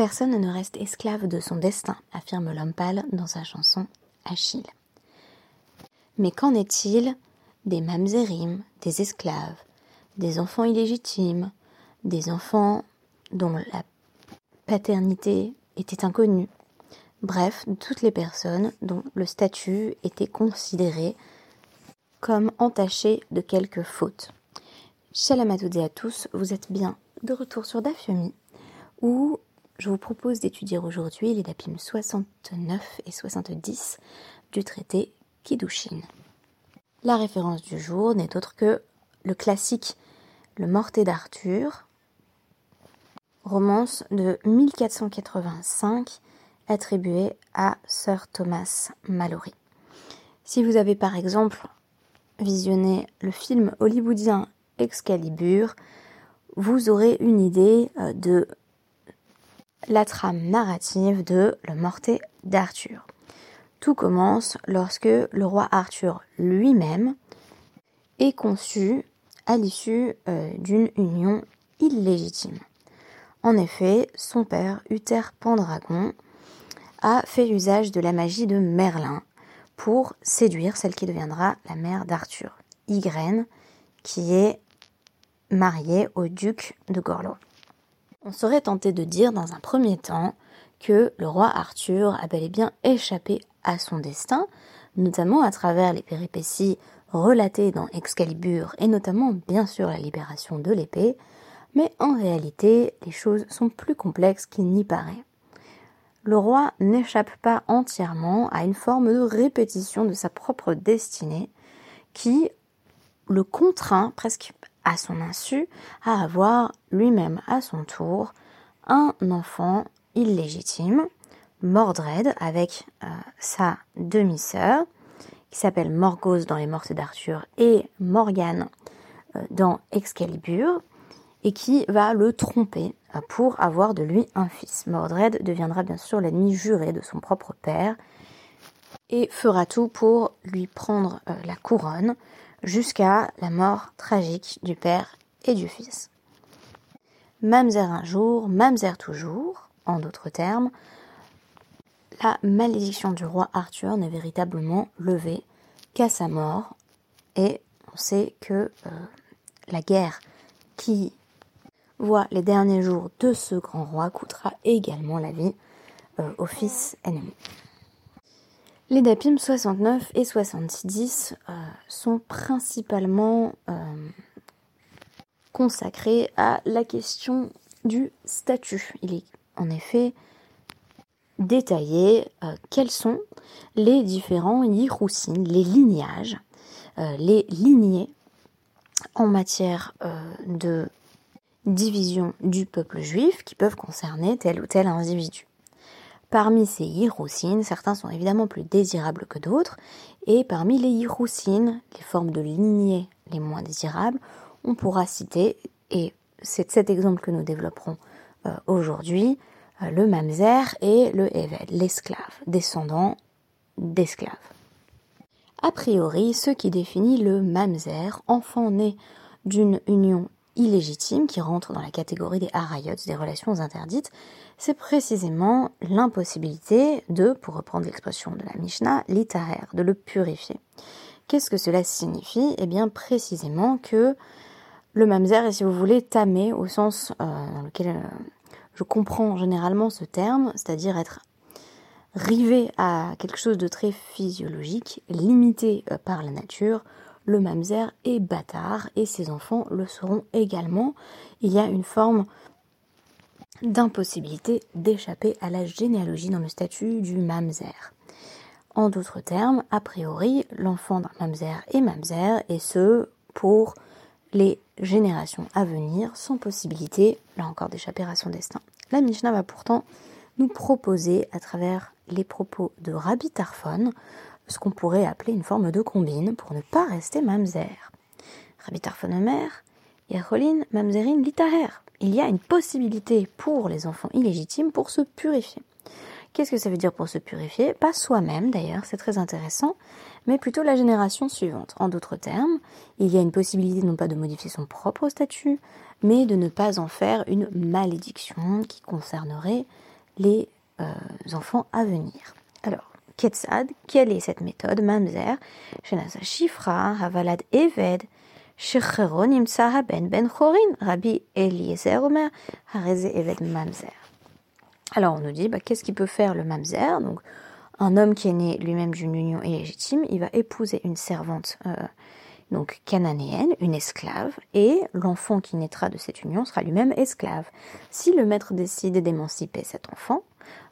Personne ne reste esclave de son destin, affirme l'homme pâle dans sa chanson Achille. Mais qu'en est-il des mamzerim, des esclaves, des enfants illégitimes, des enfants dont la paternité était inconnue, bref, toutes les personnes dont le statut était considéré comme entaché de quelque faute. Shalom à tous, vous êtes bien de retour sur Dafyomi, où je vous propose d'étudier aujourd'hui les dapim 69 et 70 du traité Kiddushin. La référence du jour n'est autre que le classique Le Morté d'Arthur, romance de 1485 attribuée à Sir Thomas Mallory. Si vous avez par exemple visionné le film hollywoodien Excalibur, vous aurez une idée euh, de la trame narrative de Le Morté d'Arthur. Tout commence lorsque le roi Arthur lui-même est conçu à l'issue euh, d'une union illégitime. En effet, son père, Uther Pendragon, a fait usage de la magie de Merlin pour séduire celle qui deviendra la mère d'Arthur, Ygraine, qui est mariée au duc de Gorlo. On serait tenté de dire dans un premier temps que le roi Arthur a bel et bien échappé à son destin, notamment à travers les péripéties relatées dans Excalibur et notamment bien sûr la libération de l'épée, mais en réalité les choses sont plus complexes qu'il n'y paraît. Le roi n'échappe pas entièrement à une forme de répétition de sa propre destinée qui le contraint presque à son insu, à avoir lui-même à son tour un enfant illégitime, Mordred, avec euh, sa demi-sœur, qui s'appelle Morgause dans Les Mortes d'Arthur et Morgane euh, dans Excalibur, et qui va le tromper euh, pour avoir de lui un fils. Mordred deviendra bien sûr l'ennemi juré de son propre père et fera tout pour lui prendre la couronne, jusqu'à la mort tragique du père et du fils. Mamzer un jour, Mamzer toujours, en d'autres termes, la malédiction du roi Arthur n'est véritablement levée qu'à sa mort, et on sait que euh, la guerre qui voit les derniers jours de ce grand roi coûtera également la vie euh, au fils ennemi. Les DAPIM 69 et 70 euh, sont principalement euh, consacrés à la question du statut. Il est en effet détaillé euh, quels sont les différents yiroussines, les lignages, les lignées en matière de division du peuple juif qui peuvent concerner tel ou tel individu. Parmi ces hiroussines, certains sont évidemment plus désirables que d'autres, et parmi les hiroussines, les formes de lignée les moins désirables, on pourra citer, et c'est cet exemple que nous développerons euh, aujourd'hui, euh, le mamzer et le Evel, l'esclave, descendant d'esclaves. A priori, ce qui définit le mamzer, enfant né d'une union illégitime qui rentre dans la catégorie des harayot, des relations interdites, c'est précisément l'impossibilité de, pour reprendre l'expression de la Mishnah, l'itaher, de le purifier. Qu'est-ce que cela signifie? Eh bien précisément que le mamzer est, si vous voulez, tamé au sens euh, dans lequel euh, je comprends généralement ce terme, c'est-à-dire être rivé à quelque chose de très physiologique, limité euh, par la nature, le mamzer est bâtard et ses enfants le seront également. Il y a une forme d'impossibilité d'échapper à la généalogie dans le statut du mamzer. En d'autres termes, a priori, l'enfant d'un mamzer est mamzer et ce pour les générations à venir sans possibilité, là encore, d'échapper à son destin. La Mishnah va pourtant nous proposer, à travers les propos de Rabbi Tarfon, ce qu'on pourrait appeler une forme de combine pour ne pas rester mamzer. Rabbi Tarfonomer, Yerholin, mamzerin, litaher. Il y a une possibilité pour les enfants illégitimes pour se purifier. Qu'est-ce que ça veut dire pour se purifier? Pas soi-même d'ailleurs, c'est très intéressant, mais plutôt la génération suivante. En d'autres termes, il y a une possibilité non pas de modifier son propre statut, mais de ne pas en faire une malédiction qui concernerait les enfants à venir. Alors, Quelle est cette méthode Mamzer, Shenasa Shifra, Havalad Eved, ben ben Chorin, Rabbi Eliezer Omer, Hareze Eved Mamzer. Alors on nous dit, bah, qu'est-ce qu'il peut faire le Mamzer? Donc un homme qui est né lui-même d'une union illégitime, il va épouser une servante euh, donc cananéenne, une esclave, et l'enfant qui naîtra de cette union sera lui-même esclave. Si le maître décide d'émanciper cet enfant,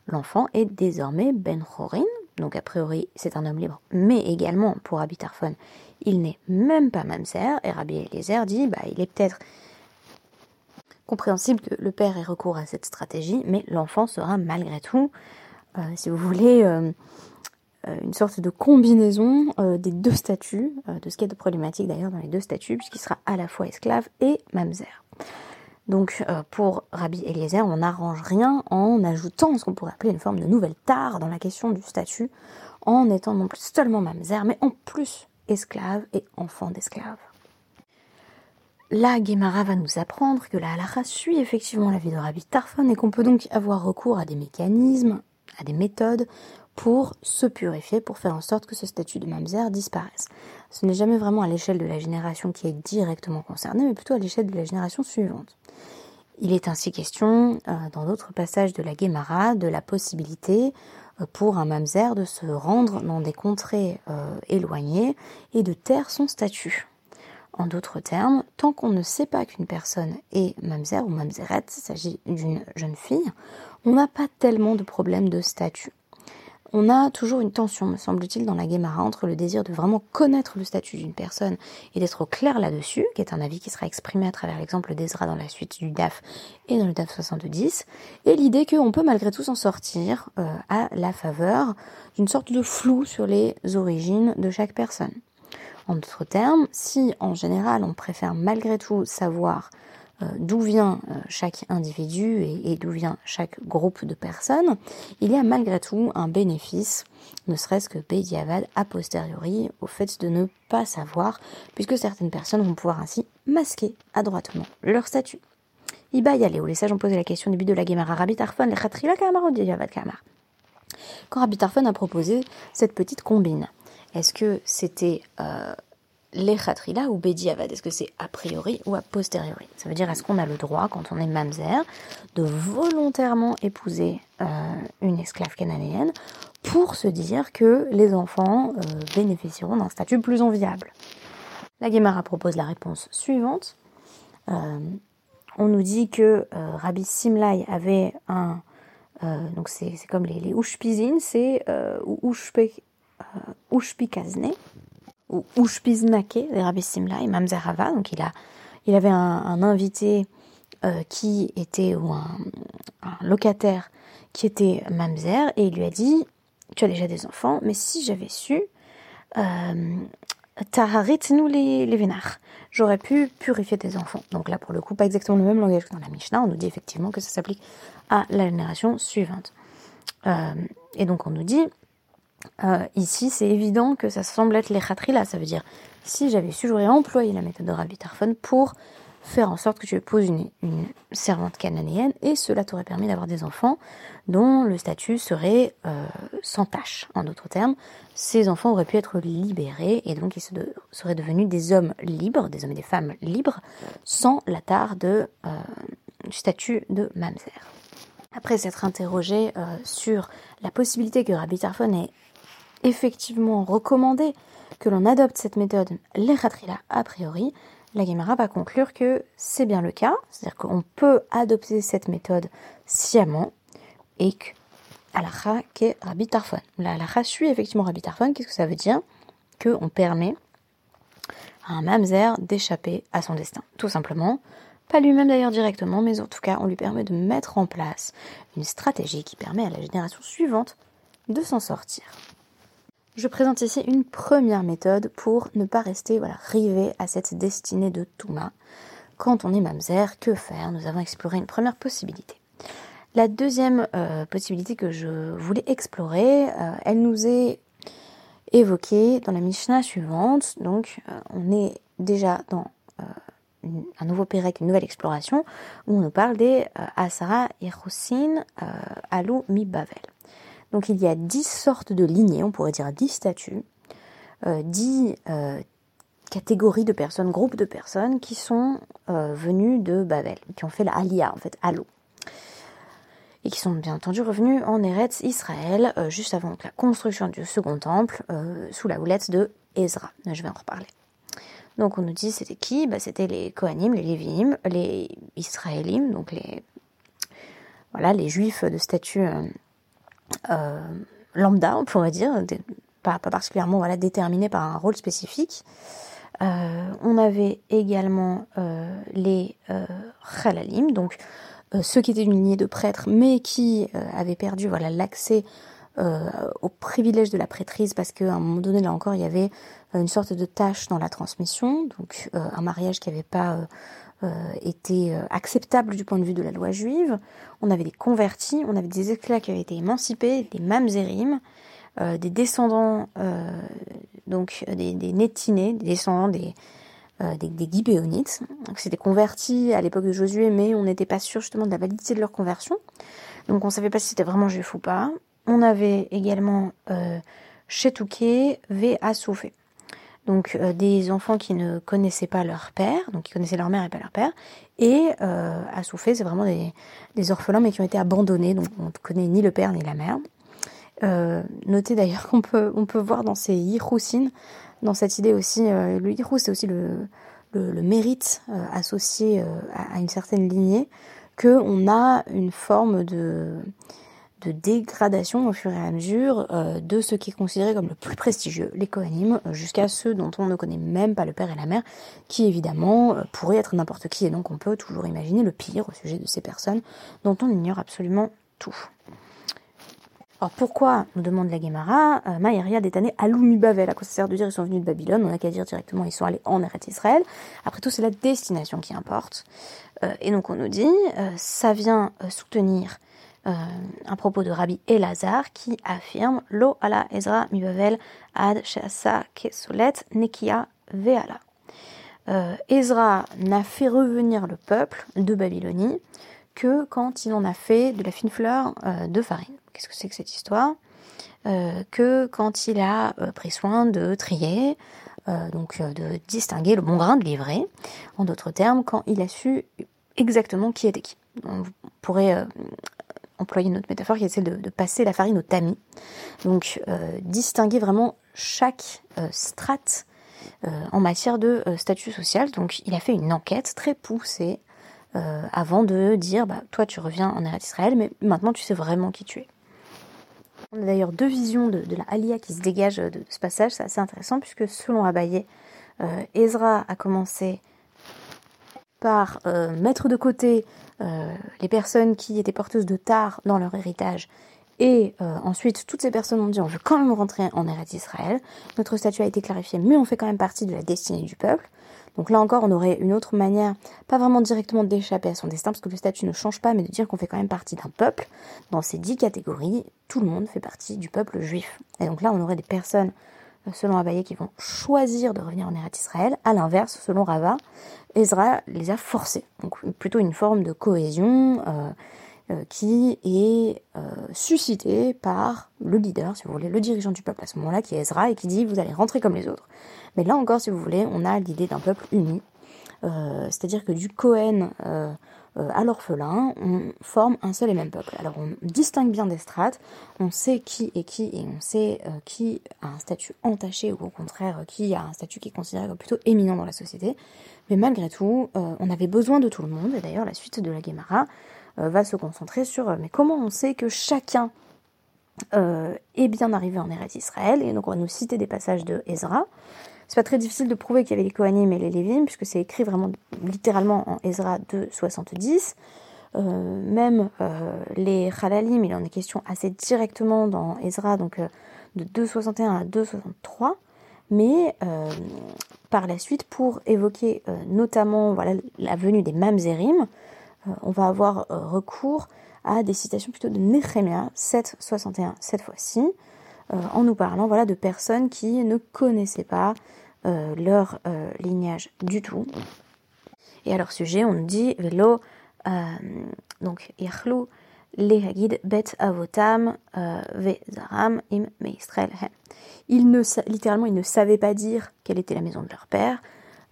l'enfant est désormais Ben Chorin, donc a priori c'est un homme libre, mais également pour Rabbi Tarfon, il n'est même pas Mamzer, et Rabbi Eliezer dit, bah il est peut-être compréhensible que le père ait recours à cette stratégie, mais l'enfant sera malgré tout, euh, si vous voulez, euh, euh, une sorte de combinaison des deux statuts, de ce qui est de problématique d'ailleurs dans les deux statuts, puisqu'il sera à la fois esclave et mamzer. Donc pour Rabbi Eliezer, on n'arrange rien en ajoutant ce qu'on pourrait appeler une forme de nouvelle tare dans la question du statut, en étant non plus seulement mamzer, mais en plus esclave et enfant d'esclave. La Gemara va nous apprendre que la halakha suit effectivement la vie de Rabbi Tarfon et qu'on peut donc avoir recours à des mécanismes, à des méthodes pour se purifier, pour faire en sorte que ce statut de mamzer disparaisse. Ce n'est jamais vraiment à l'échelle de la génération qui est directement concernée, mais plutôt à l'échelle de la génération suivante. Il est ainsi question, euh, dans d'autres passages de la Gemara, de la possibilité euh, pour un mamzer de se rendre dans des contrées euh, éloignées et de taire son statut. En d'autres termes, tant qu'on ne sait pas qu'une personne est mamzer ou mamzerette, il s'agit d'une jeune fille, on n'a pas tellement de problèmes de statut. On a toujours une tension, me semble-t-il, dans la Guémara entre le désir de vraiment connaître le statut d'une personne et d'être au clair là-dessus, qui est un avis qui sera exprimé à travers l'exemple d'Ezra dans la suite du DAF et dans le DAF 70, et l'idée qu'on peut malgré tout s'en sortir euh, à la faveur d'une sorte de flou sur les origines de chaque personne. En d'autres termes, si en général on préfère malgré tout savoir d'où vient euh, chaque individu et, d'où vient chaque groupe de personnes, il y a malgré tout un bénéfice, ne serait-ce que Bediavad a posteriori, au fait de ne pas savoir, puisque certaines personnes vont pouvoir ainsi masquer adroitement leur statut. Iba où les sages ont posé la question du but de la Gemara Rabbi Tarfon, le Khatrila Kamar ou Kamar. Quand Rabbi Tarfon a proposé cette petite combine, est-ce que c'était euh, les khatrila ou bediavad Est-ce que c'est a priori ou a posteriori? Ça veut dire est-ce qu'on a le droit, quand on est mamzer, de volontairement épouser euh, une esclave cananéenne pour se dire que les enfants euh, bénéficieront d'un statut plus enviable? La Gemara propose la réponse suivante. on nous dit que Rabbi Simlai avait un donc c'est comme les, les c'est euh, Ushpikazne, ou Ushpiznake, les Rabbi Simla et Mamzerava. Donc il, a, il avait un, invité euh, qui était, ou un, locataire qui était Mamzer, et il lui a dit Tu as déjà des enfants, mais si j'avais su, euh, Taharit nous les, les vénards. J'aurais pu purifier tes enfants. Donc là, pour le coup, pas exactement le même langage que dans la Mishnah. On nous dit effectivement que ça s'applique à la génération suivante. Euh, et donc on nous dit euh, ici, c'est évident que ça semble être les là. Ça veut dire, si j'avais su, j'aurais employé la méthode de Rabbi Tarfon pour faire en sorte que tu épouses une, servante cananéenne et cela t'aurait permis d'avoir des enfants dont le statut serait euh, sans tâche. En d'autres termes, ces enfants auraient pu être libérés et donc ils seraient devenus des hommes libres, des hommes et des femmes libres, sans la tare de, euh, du statut de mamzer. Après s'être interrogé sur la possibilité que Rabbi Tarfon ait effectivement recommandé que l'on adopte cette méthode l'echatrila a priori, la Gemara va conclure que c'est bien le cas, c'est-à-dire qu'on peut adopter cette méthode sciemment et que alacha qu'est Rabbi. La alacha suit effectivement Rabbi qu'est-ce que ça veut dire? Qu'on permet à un mamzer d'échapper à son destin, tout simplement. Pas lui-même d'ailleurs directement, mais en tout cas, on lui permet de mettre en place une stratégie qui permet à la génération suivante de s'en sortir je présente ici une première méthode pour ne pas rester voilà, rivé à cette destinée de Touma. Quand on est mamzer, que faire? Nous avons exploré une première possibilité. La deuxième euh, possibilité que je voulais explorer, euh, elle nous est évoquée dans la Mishnah suivante. Donc, euh, on est déjà dans un nouveau Pérec, une nouvelle exploration, où on nous parle des Asara et Rosin Alou Mi Bavel. Donc il y a dix sortes de lignées, on pourrait dire dix statues, dix catégories de personnes, groupes de personnes qui sont venues de Babel, qui ont fait la Aliyah, en fait, Alou et qui sont bien entendu revenus en Eretz Israël euh, juste avant la construction du second temple euh, sous la houlette de Ezra. Je vais en reparler. Donc on nous dit c'était qui? Bah, C'était les Kohanim, les Lévi'im, les Israélim, donc les les Juifs de statut euh, lambda, on pourrait dire, pas, particulièrement voilà par un rôle spécifique. on avait également les Chalalim, donc euh, ceux qui étaient une lignée de prêtres, mais qui euh, avaient perdu voilà l'accès euh, au privilège de la prêtrise, parce qu'à un moment donné, là encore, il y avait une sorte de tâche dans la transmission, donc un mariage qui n'avait pas été acceptable du point de vue de la loi juive. On avait des convertis, on avait des esclaves qui avaient été émancipés, des mamzerim, des descendants, donc des, des des descendants des, euh, des, des Gibéonites. C'était convertis à l'époque de Josué, mais on n'était pas sûr justement de la validité de leur conversion. Donc on ne savait pas si c'était vraiment juif ou pas. On avait également euh, Chetouké. Donc euh, des enfants qui ne connaissaient pas leur père, donc qui connaissaient leur mère et pas leur père. Et euh, Assoufé, c'est vraiment des, orphelins, mais qui ont été abandonnés, donc on ne connaît ni le père ni la mère. Euh, notez d'ailleurs qu'on peut, voir dans ces Yichoussines dans cette idée aussi, euh, le hirou, c'est aussi le, mérite associé à, une certaine lignée, qu'on a une forme de, de dégradation au fur et à mesure de ce qui est considéré comme le plus prestigieux, les Kohanim, jusqu'à ceux dont on ne connaît même pas le père et la mère, qui évidemment pourraient être n'importe qui, et donc on peut toujours imaginer le pire au sujet de ces personnes dont on ignore absolument tout. Alors pourquoi, nous demande la Gemara, euh, Maïria détané Aloumi Bavel À quoi ça sert de dire ils sont venus de Babylone? On n'a qu'à dire directement ils sont allés en Eretz Israël. Après tout, c'est la destination qui importe. Euh, et donc on nous dit, euh, ça vient euh, un propos de Rabbi Elazar qui affirme Lo ala Ezra mi Bavel ad sheasa kesolet nekia veala. Ezra n'a fait revenir le peuple de Babylonie que quand il en a fait de la fine fleur de farine qu'est-ce que c'est que cette histoire? Euh, Que quand il a euh, pris soin de trier, euh, donc de distinguer le bon grain de livret, en d'autres termes, quand il a su exactement qui était qui. On pourrait employer une autre métaphore qui est celle de, passer la farine au tamis. Donc distinguer vraiment chaque strate en matière de statut social. Donc il a fait une enquête très poussée avant de dire bah, toi tu reviens en Eretz Israël, mais maintenant tu sais vraiment qui tu es. On a d'ailleurs deux visions de, la Aliyah qui se dégagent de, ce passage, c'est assez intéressant puisque selon Abaye, euh, Ezra a commencé par euh, mettre de côté euh, les personnes qui étaient porteuses de tard dans leur héritage et ensuite, toutes ces personnes ont dit on veut quand même rentrer en Eretz Israël. Notre statut a été clarifié, mais on fait quand même partie de la destinée du peuple. Donc là encore, on aurait une autre manière, pas vraiment directement d'échapper à son destin, parce que le statut ne change pas, mais de dire qu'on fait quand même partie d'un peuple. Dans ces dix catégories, tout le monde fait partie du peuple juif. Et donc là, on aurait des personnes, euh, selon Abaye, qui vont choisir de revenir en Eretz Israël. À l'inverse, selon Rava, Ezra les a forcés. Donc plutôt une forme de cohésion. Euh, euh, qui est euh, suscité par le leader, si vous voulez, le dirigeant du peuple à ce moment-là, qui est Ezra, et qui dit vous allez rentrer comme les autres. Mais là encore, si vous voulez, on a l'idée d'un peuple uni, c'est-à-dire que du Cohen à l'orphelin, on forme un seul et même peuple. Alors on distingue bien des strates, on sait qui est qui, et on sait qui a un statut entaché, ou au contraire qui a un statut qui est considéré comme plutôt éminent dans la société. Mais malgré tout, on avait besoin de tout le monde, et d'ailleurs la suite de la Guémara euh, va se concentrer sur euh, mais comment on sait que chacun euh, est bien arrivé en Eretz Israël et donc on va nous citer des passages de Ezra. C'est pas très difficile de prouver qu'il y avait les Kohanim et les Lévim puisque c'est écrit vraiment littéralement en Ezra 2.70. Euh, même les Halalim, il en est question assez directement dans Ezra, donc de 2.61 à 2.63. Mais par la suite, pour évoquer notamment voilà, la venue des Mamzerim, euh, on va avoir euh, recours à des citations plutôt de Nehemia 7.61 cette fois-ci, euh, en nous parlant voilà, de personnes qui ne connaissaient pas leur lignage du tout. Et à leur sujet, on dit Velo, euh, donc Yachlou, Lehagid, Bet Avotam, euh, Ve Zaram, Im Meistrel Ils ne, littéralement, ils ne savaient pas dire quelle était la maison de leur père,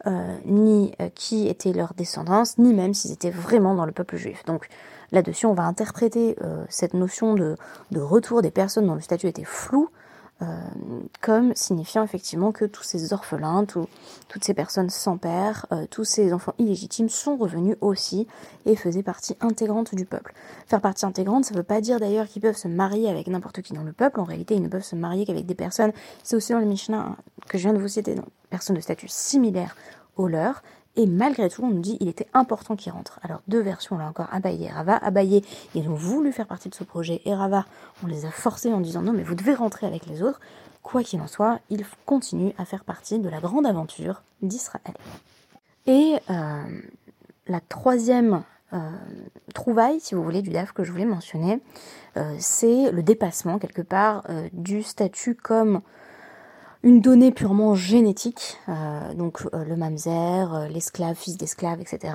euh, ni qui était leur descendance, ni même s'ils étaient vraiment dans le peuple juif. Donc là-dessus, on va interpréter cette notion de, retour des personnes dont le statut était flou euh, comme signifiant effectivement que tous ces orphelins, toutes ces personnes sans père, euh, tous ces enfants illégitimes sont revenus aussi et faisaient partie intégrante du peuple. Faire partie intégrante, ça ne veut pas dire d'ailleurs qu'ils peuvent se marier avec n'importe qui dans le peuple. En réalité, ils ne peuvent se marier qu'avec des personnes, c'est aussi dans le hein, que je viens de vous citer, personnes de statut similaire au leur, et malgré tout, on nous dit qu'il était important qu'il rentre. Alors deux versions là encore, Abaye et Rava. Abaye, ils ont voulu faire partie de ce projet, et Rava, on les a forcés en disant non mais vous devez rentrer avec les autres. Quoi qu'il en soit, ils continuent à faire partie de la grande aventure d'Israël. Et euh, la troisième euh, trouvaille, si vous voulez, du DAF que je voulais mentionner, euh, c'est le dépassement quelque part du statut comme une donnée purement génétique, euh, donc euh, le mamzer, euh, l'esclave, fils d'esclave, etc.,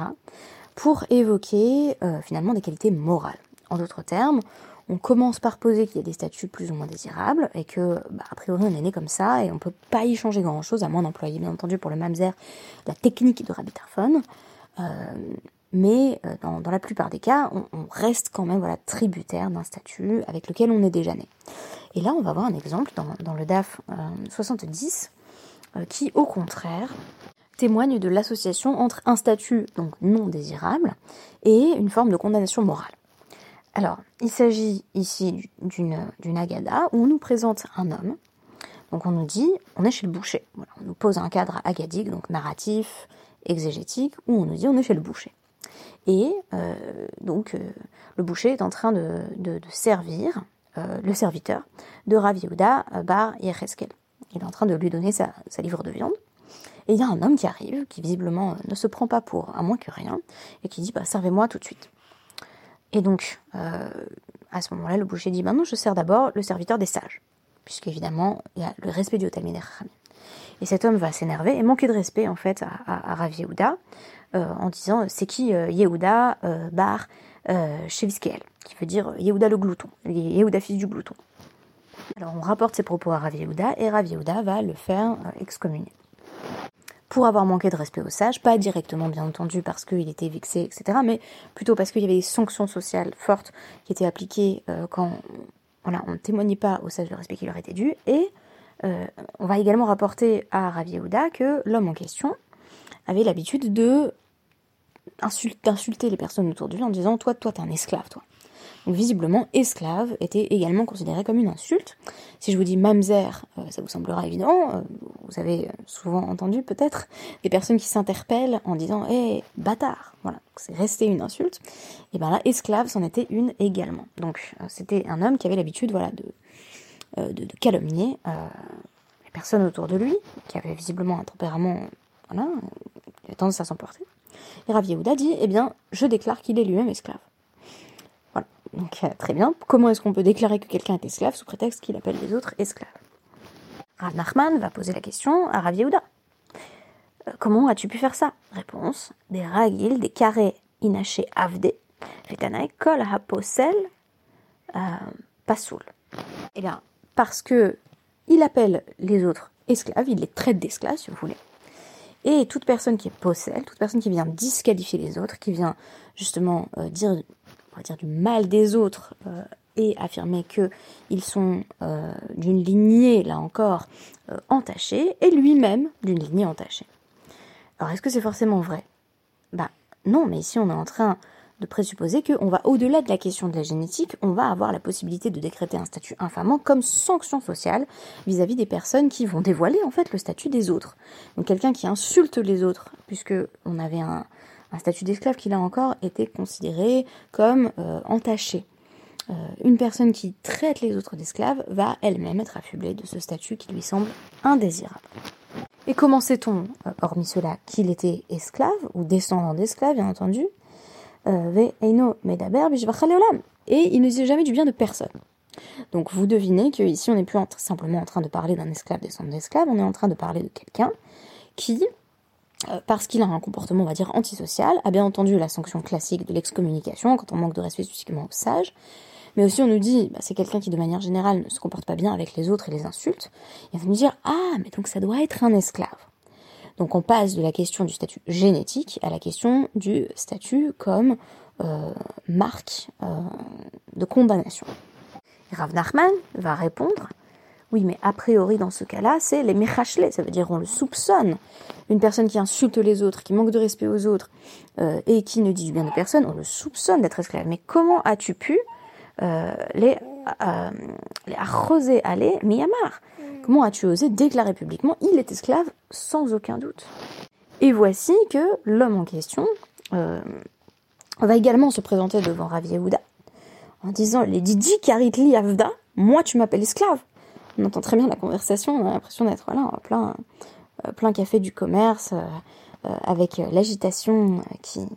pour évoquer finalement des qualités morales. En d'autres termes, on commence par poser qu'il y a des statuts plus ou moins désirables et que, bah, a priori, on est né comme ça et on peut pas y changer grand chose, à moins d'employer, bien entendu, pour le mamzer, la technique de Rabbi Tarfon mais dans, la plupart des cas, on, reste quand même voilà, tributaire d'un statut avec lequel on est déjà né. Et là, on va voir un exemple dans, le DAF 70 euh, euh, qui, au contraire, témoigne de l'association entre un statut donc non désirable et une forme de condamnation morale. Alors, il s'agit ici d'une agada où on nous présente un homme. Donc on nous dit, on est chez le boucher. on nous pose un cadre agadique, donc narratif, exégétique, où on nous dit on est chez le boucher. Et euh, donc euh, le boucher est en train de, servir euh, le serviteur de Rav Yehuda Bar Yecheskel. Il est en train de lui donner sa, livre de viande. Et il y a un homme qui arrive, qui visiblement ne se prend pas pour à moins que rien, et qui dit bah, Servez-moi tout de suite. Et donc, à ce moment-là, le boucher dit bah non, je sers d'abord le serviteur des sages, puisqu'évidemment, il y a le respect du Hotel Et cet homme va s'énerver et manquer de respect, en fait, à, à, Rav Yehuda, euh, en disant c'est qui euh, Yehuda euh, Bar Sheviskel, qui veut dire Yehuda le glouton, Yehuda fils du glouton. Alors on rapporte ses propos à Rav Yehuda et Rav Yehuda va le faire excommunier. Pour avoir manqué de respect aux sages, pas directement bien entendu parce qu'il était vexé, etc., mais plutôt parce qu'il y avait des sanctions sociales fortes qui étaient appliquées quand voilà, on ne témoignait pas aux sages le respect qui leur était dû. Et on va également rapporter à Rav Yehuda que l'homme en question avait l'habitude de d'insulter les personnes autour de lui en disant toi, toi, t'es un esclave, toi. Donc visiblement, esclave était également considéré comme une insulte. Si je vous dis mamzer, euh, ça vous semblera évident. Euh, vous avez souvent entendu peut-être des personnes qui s'interpellent en disant hé, bâtard. Voilà, c'est resté une insulte. Et bien là, esclave, c'en était une également. Donc euh, c'était un homme qui avait l'habitude, voilà, de, de, de, calomnier les personnes autour de lui, qui avait visiblement un tempérament, voilà, qui avait tendance à s'emporter. Et Rav Yehuda dit, eh bien, je déclare qu'il est lui-même esclave. Voilà. Donc, euh, très bien. Comment est-ce qu'on peut déclarer que quelqu'un est esclave sous prétexte qu'il appelle les autres esclaves? Rav Nachman va poser la question à Rav Yehuda. Euh, comment as-tu pu faire ça? Réponse des ragil, des carrés inachés avde, vetanae kol haposel euh, pasoul. Eh bien, parce que il appelle les autres esclaves, il les traite d'esclaves, si vous voulez. Et toute personne qui est possède, toute personne qui vient disqualifier les autres, qui vient justement euh, dire, du mal des autres euh, et affirmer qu'ils sont euh, d'une lignée, là encore, entachée, et lui-même d'une lignée entachée. Alors est-ce que c'est forcément vrai? Bah non, mais ici on est en train de présupposer qu'on va au-delà de la question de la génétique, on va avoir la possibilité de décréter un statut infamant comme sanction sociale vis-à-vis des personnes qui vont dévoiler en fait le statut des autres. Donc quelqu'un qui insulte les autres, puisque on avait un, statut d'esclave qui là encore était considéré comme euh, entaché. Euh, une personne qui traite les autres d'esclaves va elle-même être affublée de ce statut qui lui semble indésirable. Et comment sait-on, euh, hormis cela, qu'il était esclave ou descendant d'esclave, bien entendu? Et il ne disait jamais du bien de personne. Donc vous devinez qu'ici on n'est plus simplement en train de parler d'un esclave descendant d'esclave, on est en train de parler de quelqu'un qui parce qu'il a un comportement, on va dire, antisocial, a bien entendu la sanction classique de l'excommunication quand on manque de respect spécifiquement aux sages, mais aussi on nous dit, bah, c'est quelqu'un qui de manière générale ne se comporte pas bien avec les autres et les insulte, et on va nous dire, ah, mais donc ça doit être un esclave. Donc on passe de la question du statut génétique à la question du statut comme euh, marque euh, de condamnation. Rav Nachman va répondre, oui, mais a priori dans ce cas-là, c'est les mechachlés, ça veut dire on le soupçonne. Une personne qui insulte les autres, qui manque de respect aux autres euh, et qui ne dit du bien de personne, on le soupçonne d'être esclave. Mais comment as-tu pu les, euh, les arroser aller Myanmar. Comment as-tu osé déclarer publiquement il est esclave sans aucun doute. Et voici que l'homme en question euh, va également se présenter devant Rav Yehuda en disant les Didi Karitli Avda, moi tu m'appelles esclave. On entend très bien la conversation, on a l'impression d'être là en plein, plein café du commerce, avec l'agitation qui,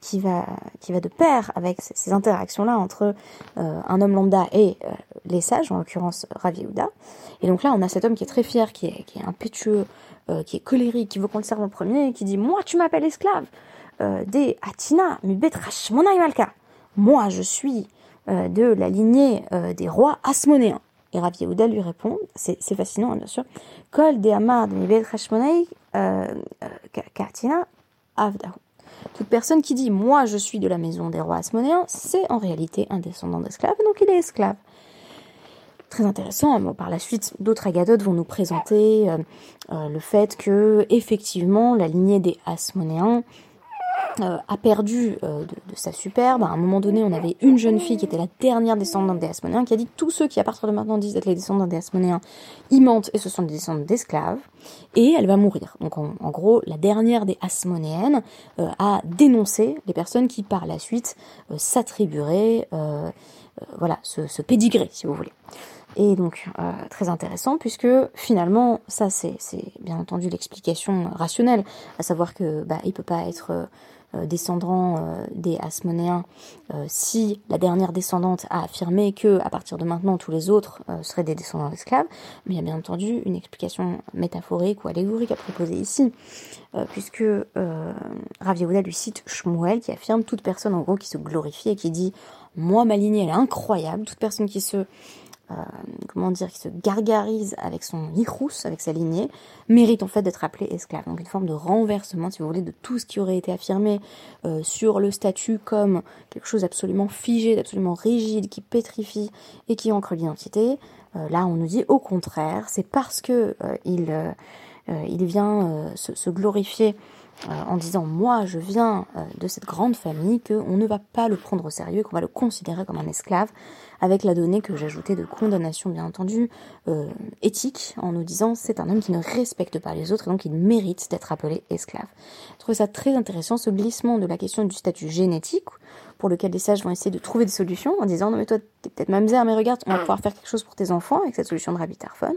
qui va, qui va de pair avec ces interactions-là entre euh, un homme lambda et euh, les sages, en l'occurrence Ravi Et donc là, on a cet homme qui est très fier, qui est, qui est impétueux, euh, qui est colérique, qui veut qu'on le serve en premier, et qui dit Moi, tu m'appelles esclave des Atina, mi betrash, mon malka. Moi, je suis de la lignée des rois asmonéens. Et Rav lui répond, c'est fascinant hein, bien sûr, Kol de Amar de mi betrash Katina avdahu. Toute personne qui dit moi je suis de la maison des rois asmonéens, c'est en réalité un descendant d'esclaves, donc il est esclave. Très intéressant. par la suite, d'autres agadotes vont nous présenter euh, euh, le fait que effectivement la lignée des asmonéens a perdu euh, de, sa superbe. À un moment donné, on avait une jeune fille qui était la dernière descendante des Asmonéens, qui a dit tous ceux qui à partir de maintenant disent être les descendants des Asmonéens, ils mentent et ce sont des descendants d'esclaves. Et elle va mourir. Donc en, gros, la dernière des Asmonéennes euh, a dénoncé les personnes qui par la suite s'attribueraient, voilà, ce, ce si vous voulez. Et donc très intéressant puisque finalement ça c'est bien entendu l'explication rationnelle, à savoir que bah il peut pas être euh, descendants euh, des Asmonéens, euh, si la dernière descendante a affirmé que à partir de maintenant tous les autres seraient des descendants d'esclaves, mais il y a bien entendu une explication métaphorique ou allégorique à proposer ici, puisque Rav Yehuda lui cite Shmuel qui affirme toute personne en gros qui se glorifie et qui dit moi ma lignée elle est incroyable, toute personne qui se euh, comment dire, qui se gargarise avec son icrous, avec sa lignée, mérite en fait d'être appelé esclave. Donc une forme de renversement, si vous voulez, de tout ce qui aurait été affirmé euh, sur le statut comme quelque chose d'absolument figé, d'absolument rigide, qui pétrifie et qui ancre l'identité. Euh, là, on nous dit au contraire, c'est parce que il, il vient se, glorifier en disant moi je viens de cette grande famille qu'on ne va pas le prendre au sérieux, qu'on va le considérer comme un esclave avec la donnée que j'ajoutais de condamnation, bien entendu, euh, éthique, en nous disant c'est un homme qui ne respecte pas les autres et donc il mérite d'être appelé esclave. Je trouve ça très intéressant, ce glissement de la question du statut génétique, pour lequel les sages vont essayer de trouver des solutions en disant non mais toi t'es peut-être mamzer mais regarde on va pouvoir faire quelque chose pour tes enfants avec cette solution de Rabbi Tarfon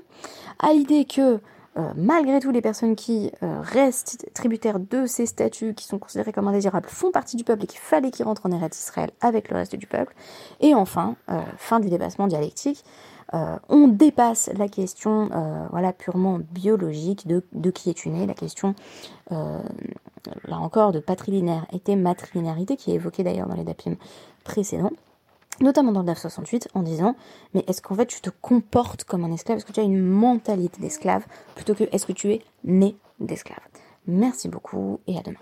à l'idée que euh, malgré tout, les personnes qui euh, restent tributaires de ces statuts, qui sont considérés comme indésirables, font partie du peuple et qu'il fallait qu'ils rentrent en Eretz Israël avec le reste du peuple. Et enfin, euh, fin du dépassement dialectique, on dépasse la question voilà, purement biologique de, qui est né, la question, là encore, de patrilinéaire et qui est évoquée d'ailleurs dans les dapim précédents notamment dans le 968, en disant mais est-ce qu'en fait tu te comportes comme un esclave? Est-ce que tu as une mentalité d'esclave plutôt que est-ce que tu es né d'esclave? Merci beaucoup et à demain.